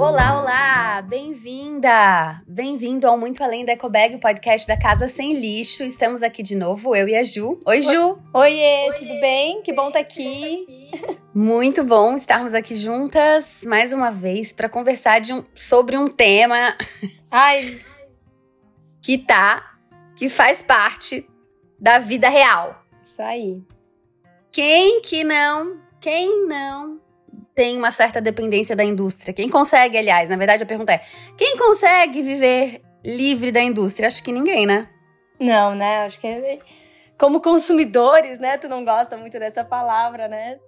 Olá, olá! Bem-vinda! Bem-vindo ao Muito Além da Ecobag, o podcast da Casa Sem Lixo. Estamos aqui de novo, eu e a Ju. Oi, Ju! Oiê, Oiê tudo bem? Que bom estar tá aqui. Muito bom estarmos aqui juntas mais uma vez para conversar um, sobre um tema Ai. que tá, que faz parte da vida real. Isso aí. Quem que não, quem não tem uma certa dependência da indústria? Quem consegue, aliás, na verdade a pergunta é: quem consegue viver livre da indústria? Acho que ninguém, né? Não, né? Acho que é... como consumidores, né? Tu não gosta muito dessa palavra, né?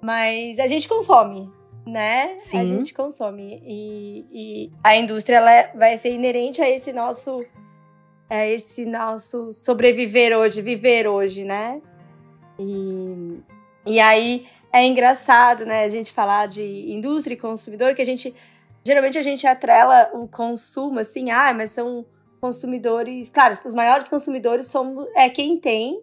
Mas a gente consome, né? Sim. A gente consome e, e a indústria ela é, vai ser inerente a esse nosso a esse nosso sobreviver hoje, viver hoje, né? E, e aí é engraçado, né, a gente falar de indústria e consumidor, que a gente geralmente a gente atrela o consumo assim, ah, mas são consumidores, claro, os maiores consumidores são é quem tem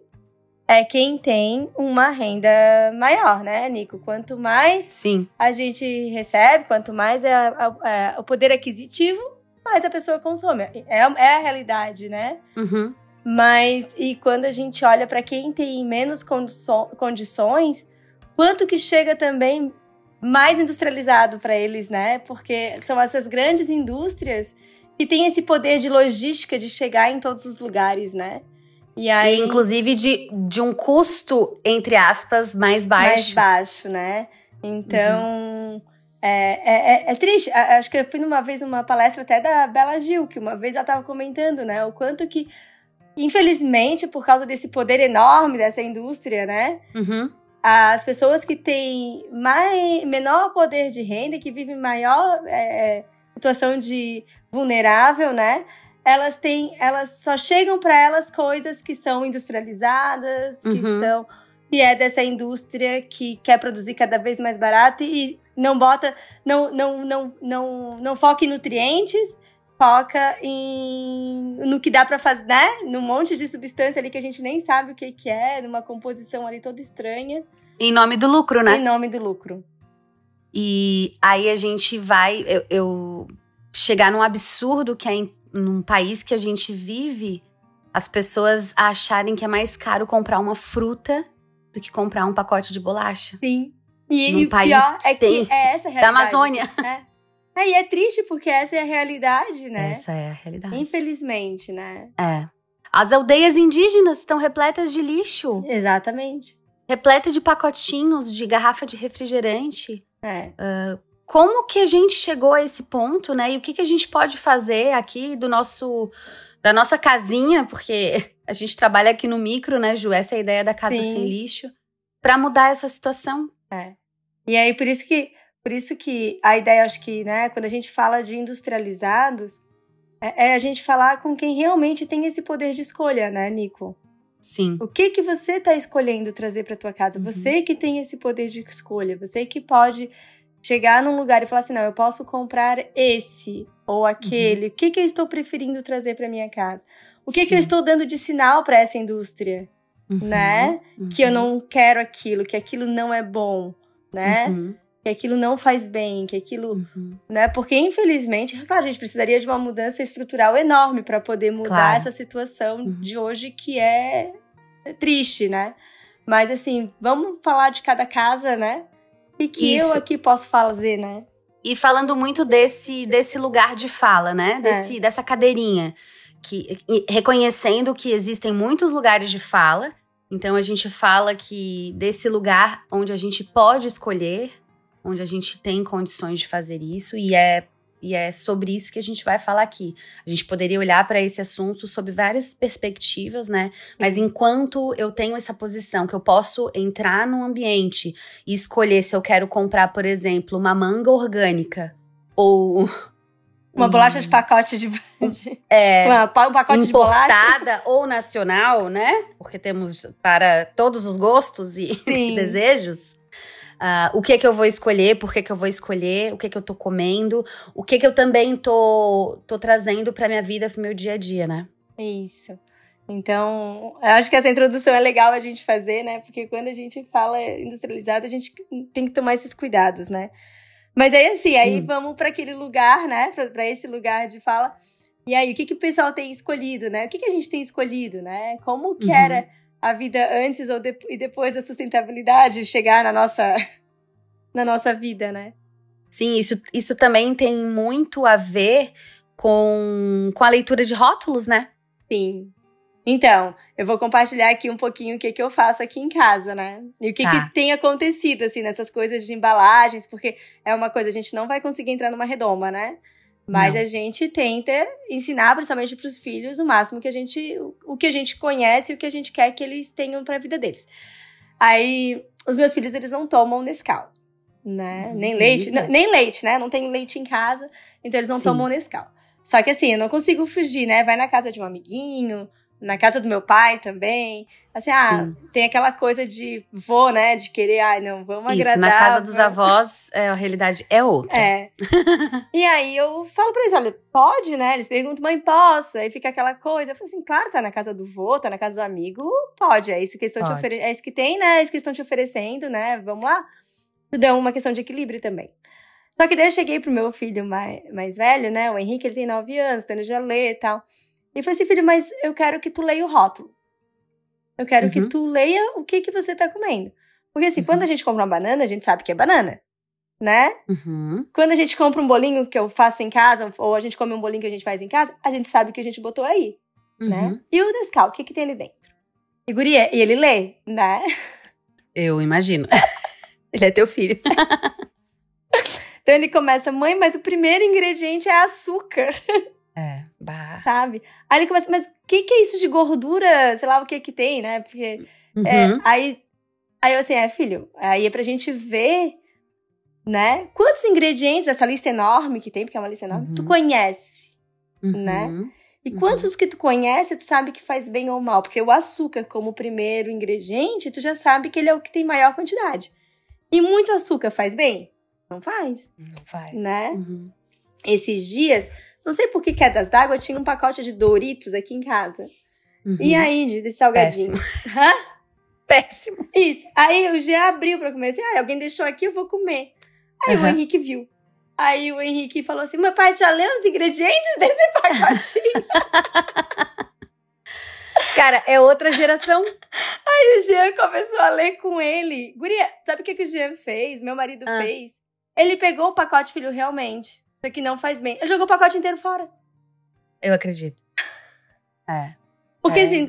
é quem tem uma renda maior, né, Nico? Quanto mais Sim. a gente recebe, quanto mais é, é o poder aquisitivo, mais a pessoa consome. É, é a realidade, né? Uhum. Mas, e quando a gente olha para quem tem menos condições, quanto que chega também mais industrializado para eles, né? Porque são essas grandes indústrias que têm esse poder de logística de chegar em todos os lugares, né? E aí, e inclusive de, de um custo entre aspas mais baixo. Mais baixo, né? Então, uhum. é, é, é, triste. Acho que eu fui uma vez numa palestra até da Bela Gil, que uma vez ela estava comentando, né? O quanto que, infelizmente, por causa desse poder enorme dessa indústria, né? Uhum as pessoas que têm mais, menor poder de renda, que vivem maior é, é situação de vulnerável, né? Elas têm, elas só chegam para elas coisas que são industrializadas, que uhum. são que é dessa indústria que quer produzir cada vez mais barato e não bota, não, não, não, não, não foca em nutrientes, foca em no que dá para fazer, né? Num monte de substância ali que a gente nem sabe o que, que é, numa composição ali toda estranha. Em nome do lucro, né? Em nome do lucro. E aí a gente vai eu, eu chegar num absurdo que é em, num país que a gente vive, as pessoas acharem que é mais caro comprar uma fruta do que comprar um pacote de bolacha. Sim. E, num e país pior que é tem, que é essa a realidade. Da Amazônia. É. É, e é triste porque essa é a realidade, né? Essa é a realidade. Infelizmente, né? É. As aldeias indígenas estão repletas de lixo. Exatamente. Repleta de pacotinhos de garrafa de refrigerante. É. Uh, como que a gente chegou a esse ponto, né? E o que, que a gente pode fazer aqui do nosso da nossa casinha, porque a gente trabalha aqui no micro, né, Ju? Essa é a ideia da casa Sim. sem lixo, para mudar essa situação. É. E aí por isso que por isso que a ideia, acho que, né, quando a gente fala de industrializados, é, é a gente falar com quem realmente tem esse poder de escolha, né, Nico? Sim. O que que você está escolhendo trazer para tua casa? Uhum. Você que tem esse poder de escolha, você que pode chegar num lugar e falar assim, não, eu posso comprar esse ou aquele. Uhum. O que que eu estou preferindo trazer para minha casa? O que Sim. que eu estou dando de sinal para essa indústria, uhum. né? Que eu uhum. não quero aquilo, que aquilo não é bom, né? Que aquilo não faz bem, que aquilo, uhum. né? Porque infelizmente, claro, a gente precisaria de uma mudança estrutural enorme para poder mudar claro. essa situação uhum. de hoje que é triste, né? Mas assim, vamos falar de cada casa, né? E que Isso. eu aqui posso fazer, né? E falando muito desse desse lugar de fala, né? Desse É. dessa cadeirinha que reconhecendo que existem muitos lugares de fala. Então a gente fala que desse lugar onde a gente pode escolher, onde a gente tem condições de fazer isso e é e é sobre isso que a gente vai falar aqui. A gente poderia olhar para esse assunto sob várias perspectivas, né? Mas enquanto eu tenho essa posição que eu posso entrar num ambiente e escolher se eu quero comprar, por exemplo, uma manga orgânica ou Uma bolacha de pacote de. é, uma, um pacote de bolacha. ou nacional, né? Porque temos para todos os gostos e Sim. desejos. Ah, o que que eu vou escolher, por que que eu vou escolher, o que que eu tô comendo, o que que eu também tô, tô trazendo pra minha vida, pro meu dia a dia, né? Isso. Então, eu acho que essa introdução é legal a gente fazer, né? Porque quando a gente fala industrializado, a gente tem que tomar esses cuidados, né? Mas aí, assim, Sim. aí vamos para aquele lugar, né? Para esse lugar de fala. E aí, o que, que o pessoal tem escolhido, né? O que, que a gente tem escolhido, né? Como que uhum. era a vida antes ou de, e depois da sustentabilidade chegar na nossa, na nossa vida, né? Sim, isso, isso também tem muito a ver com, com a leitura de rótulos, né? Sim. Então, eu vou compartilhar aqui um pouquinho o que, que eu faço aqui em casa, né? E o que, tá. que tem acontecido, assim, nessas coisas de embalagens, porque é uma coisa, a gente não vai conseguir entrar numa redoma, né? Mas não. a gente tenta ensinar, principalmente para os filhos, o máximo que a gente. o que a gente conhece e o que a gente quer que eles tenham para a vida deles. Aí, os meus filhos, eles não tomam Nescau, né? Hum, nem leite, nem leite, né? Não tem leite em casa, então eles não Sim. tomam Nescau. Só que assim, eu não consigo fugir, né? Vai na casa de um amiguinho, na casa do meu pai também. Assim, ah, Sim. tem aquela coisa de vô, né? De querer, ai, não, vamos Isso, agradar. na casa dos avós, é, a realidade é outra. É. e aí eu falo pra eles, olha, pode, né? Eles perguntam, mãe, posso? Aí fica aquela coisa. Eu falo assim, claro, tá na casa do vô, tá na casa do amigo, pode. É isso que estão te oferecendo. É isso que tem, né? É isso que estão te oferecendo, né? Vamos lá. Tudo é uma questão de equilíbrio também. Só que daí eu cheguei pro meu filho mais, mais velho, né? O Henrique, ele tem nove anos, então ele já lê e tal. E falei assim, filho, mas eu quero que tu leia o rótulo. Eu quero uhum. que tu leia o que que você tá comendo. Porque assim, uhum. quando a gente compra uma banana, a gente sabe que é banana, né? Uhum. Quando a gente compra um bolinho que eu faço em casa, ou a gente come um bolinho que a gente faz em casa, a gente sabe o que a gente botou aí, né? Uhum. E o Nescau, o que que tem ali dentro? E guria, e ele lê, né? Eu imagino. ele é teu filho. então ele começa, mãe, mas o primeiro ingrediente é açúcar. Bah. Sabe? Aí ele começa, mas o que, que é isso de gordura? Sei lá o que que tem, né? Porque. Uhum. É, aí, aí eu assim, é, filho, aí é pra gente ver, né? Quantos ingredientes dessa lista enorme que tem, porque é uma lista enorme, uhum. tu conhece, uhum. né? E uhum. quantos que tu conhece, tu sabe que faz bem ou mal? Porque o açúcar, como primeiro ingrediente, tu já sabe que ele é o que tem maior quantidade. E muito açúcar faz bem? Não faz. Não faz. Né? Uhum. Esses dias, não sei por que quedas d'água, tinha um pacote de Doritos aqui em casa. Uhum. E aí, de, de salgadinho? Péssimo. Hã? Péssimo. Isso. Aí o G abriu pra comer assim, ah, alguém deixou aqui, eu vou comer. Aí uhum. o Henrique viu. Aí o Henrique falou assim: meu pai já leu os ingredientes desse pacotinho? Cara, é outra geração. Aí o Jean começou a ler com ele. Guria, sabe o que, que o Jean fez? Meu marido ah. fez? Ele pegou o pacote, filho, realmente. Isso aqui não faz bem. Eu joguei o pacote inteiro fora. Eu acredito. É. Porque é. assim,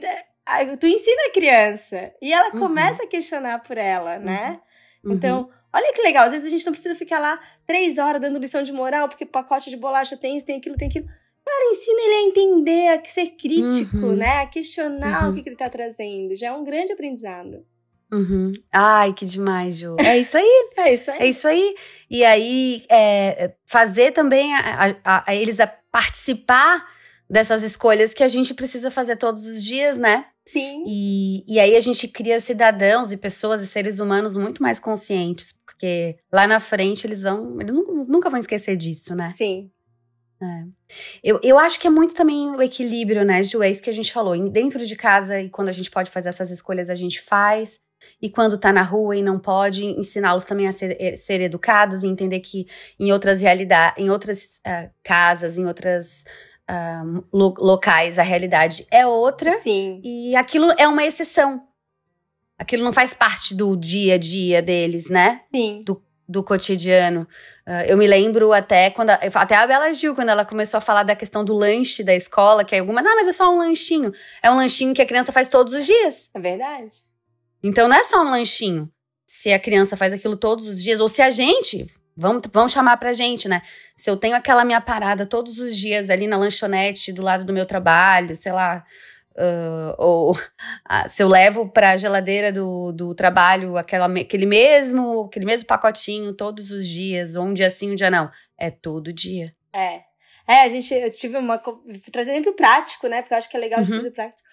tu ensina a criança e ela uhum. começa a questionar por ela, né? Uhum. Então, uhum. olha que legal. Às vezes a gente não precisa ficar lá três horas dando lição de moral, porque pacote de bolacha tem isso, tem aquilo, tem aquilo. Cara, ensina ele a entender, a ser crítico, uhum. né? A questionar o uhum. que, que ele tá trazendo. Já é um grande aprendizado. Uhum. Ai, que demais, Ju. É isso aí. é isso aí. É isso aí. E aí, é, fazer também a, a, a eles a participar dessas escolhas que a gente precisa fazer todos os dias, né? Sim. E, e aí a gente cria cidadãos e pessoas e seres humanos muito mais conscientes, porque lá na frente eles vão. Eles nunca vão esquecer disso, né? Sim. É. Eu, eu acho que é muito também o equilíbrio, né, Ju? É isso que a gente falou. Dentro de casa e quando a gente pode fazer essas escolhas, a gente faz. E quando tá na rua e não pode, ensiná-los também a ser, eh, ser, educados e entender que em outras realidades, em outras uh, casas, em outras uh, lo locais, a realidade é outra. Sim. E aquilo é uma exceção. Aquilo não faz parte do dia a dia deles, né? Sim. Do, do cotidiano. Uh, eu me lembro até quando. A, até a Bela Gil, quando ela começou a falar da questão do lanche da escola, que algumas. Ah, mas é só um lanchinho. É um lanchinho que a criança faz todos os dias. É verdade. Então não é só um lanchinho. Se a criança faz aquilo todos os dias, ou se a gente, vamos, vamos chamar pra gente, né? Se eu tenho aquela minha parada todos os dias ali na lanchonete do lado do meu trabalho, sei lá, Uh, ou uh, se eu levo para a geladeira do, do trabalho aquela, aquele mesmo aquele mesmo pacotinho todos os dias, ou um dia sim, um dia não. É todo dia. É. É, a gente, eu tive uma. Trazendo pro prático, né? Porque eu acho que é legal uhum. de fazer prático.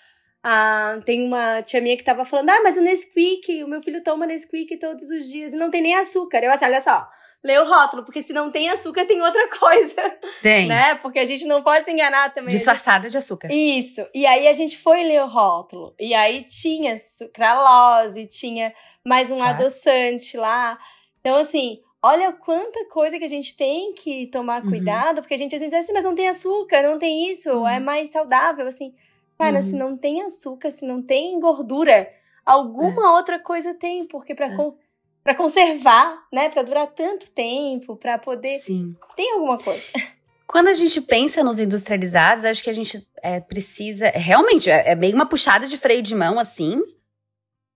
Ah, tem uma tia minha que tava falando, ah, mas o Nesquik, o meu filho toma Nesquik todos os dias e não tem nem açúcar. Eu assim, olha só, lê o rótulo, porque se não tem açúcar, tem outra coisa. Tem. Né? Porque a gente não pode se enganar também. Disfarçada de açúcar. Isso. E aí a gente foi ler o rótulo. E aí tinha sucralose, tinha mais um tá. adoçante lá. Então, assim, olha quanta coisa que a gente tem que tomar Uhum. cuidado, porque a gente às vezes diz assim, mas não tem açúcar, não tem isso, Uhum. é mais saudável, assim. Cara, Uhum. se não tem açúcar, se não tem gordura, alguma outra coisa tem, porque pra, É. con pra conservar, né, pra durar tanto tempo, pra poder, Sim. tem alguma coisa. Quando a gente pensa nos industrializados, acho que a gente é, precisa. Realmente, é, é bem uma puxada de freio de mão, assim.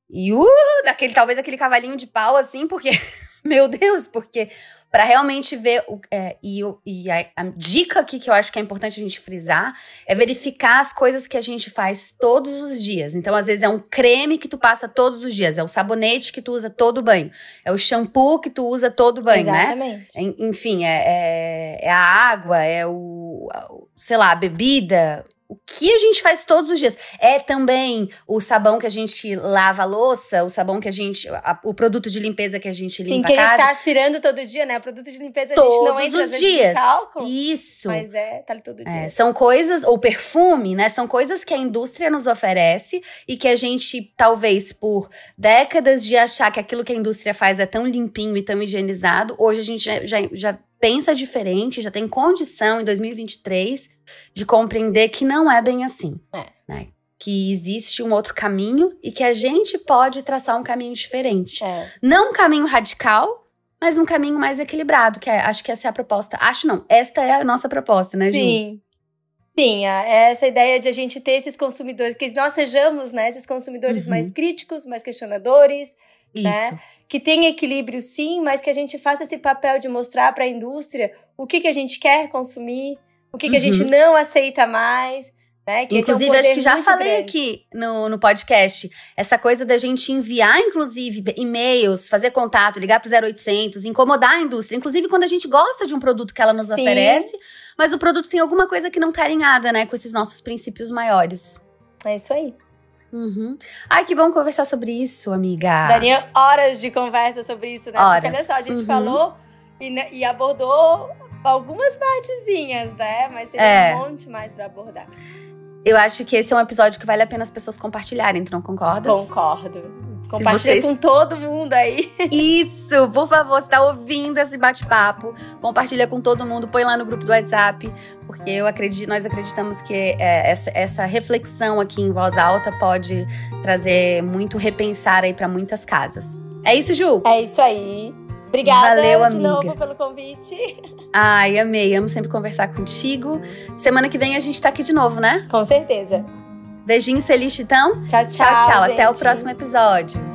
E uh, daquele, talvez aquele cavalinho de pau, assim, porque. Meu Deus, porque para realmente ver. O, é, e e a, a dica aqui que eu acho que é importante a gente frisar é verificar as coisas que a gente faz todos os dias. Então, às vezes, é um creme que tu passa todos os dias, é o sabonete que tu usa todo o banho, é o shampoo que tu usa todo o banho, né? Exatamente. En- Enfim, é, é, é a água, é o- sei lá, a bebida. O que a gente faz todos os dias. É também o sabão que a gente lava a louça, o sabão que a gente. a- o produto de limpeza que a gente Sim, limpa que a a gente casa. tá aspirando todo dia, né? Produto de limpeza a gente não todos entra os dias. cálculo, Isso. mas é, tá ali todo dia. É, são coisas, ou perfume, né? São coisas que a indústria nos oferece e que a gente, talvez por décadas de achar que aquilo que a indústria faz é tão limpinho e tão higienizado, hoje a gente já, já, já pensa diferente, já tem condição em 2023 de compreender que não é bem assim. É. Né? Que existe um outro caminho e que a gente pode traçar um caminho diferente. É. Não um caminho radical, mas um caminho mais equilibrado, que é- acho que essa é a proposta. Acho não, esta é a nossa proposta, né? Sim. Sim, é essa ideia de a gente ter esses consumidores, que nós sejamos, né, esses consumidores Uhum. mais críticos, mais questionadores, Isso. né? que tem equilíbrio sim, mas que a gente faça esse papel de mostrar para a indústria o que, que a gente quer consumir, o que, que a Uhum. gente não aceita mais, né? Que esse é um Inclusive, acho que já falei grande. aqui no, no podcast, essa coisa da gente enviar, inclusive, e-mails, fazer contato, ligar pro 0800, incomodar a indústria. Inclusive, quando a gente gosta de um produto que ela nos Sim. oferece, mas o produto tem alguma coisa que não tá alinhada, né, com esses nossos princípios maiores. É isso aí. Uhum. Ai, que bom conversar sobre isso, amiga. Daria horas de conversa sobre isso, né? Horas. Porque olha só, a gente Uhum. falou e, e abordou algumas partezinhas, né? Mas tem É. um monte mais para abordar. Eu acho que esse é um episódio que vale a pena as pessoas compartilharem, tu não concordas? Concordo. Compartilha vocês- com todo mundo aí. Isso, por favor, se tá ouvindo esse bate-papo, compartilha com todo mundo, põe lá no grupo do WhatsApp, porque eu acredito, nós acreditamos que é, essa, essa reflexão aqui em voz alta pode trazer muito repensar aí pra muitas casas. É isso, Ju? É isso aí. Obrigada Valeu, de amiga. novo pelo convite. Ai, amei, amo sempre conversar contigo. Semana que vem a gente tá aqui de novo, né? Com certeza. Beijinho, Celeste, então. Tchau, tchau. Tchau, tchau. Até o próximo episódio.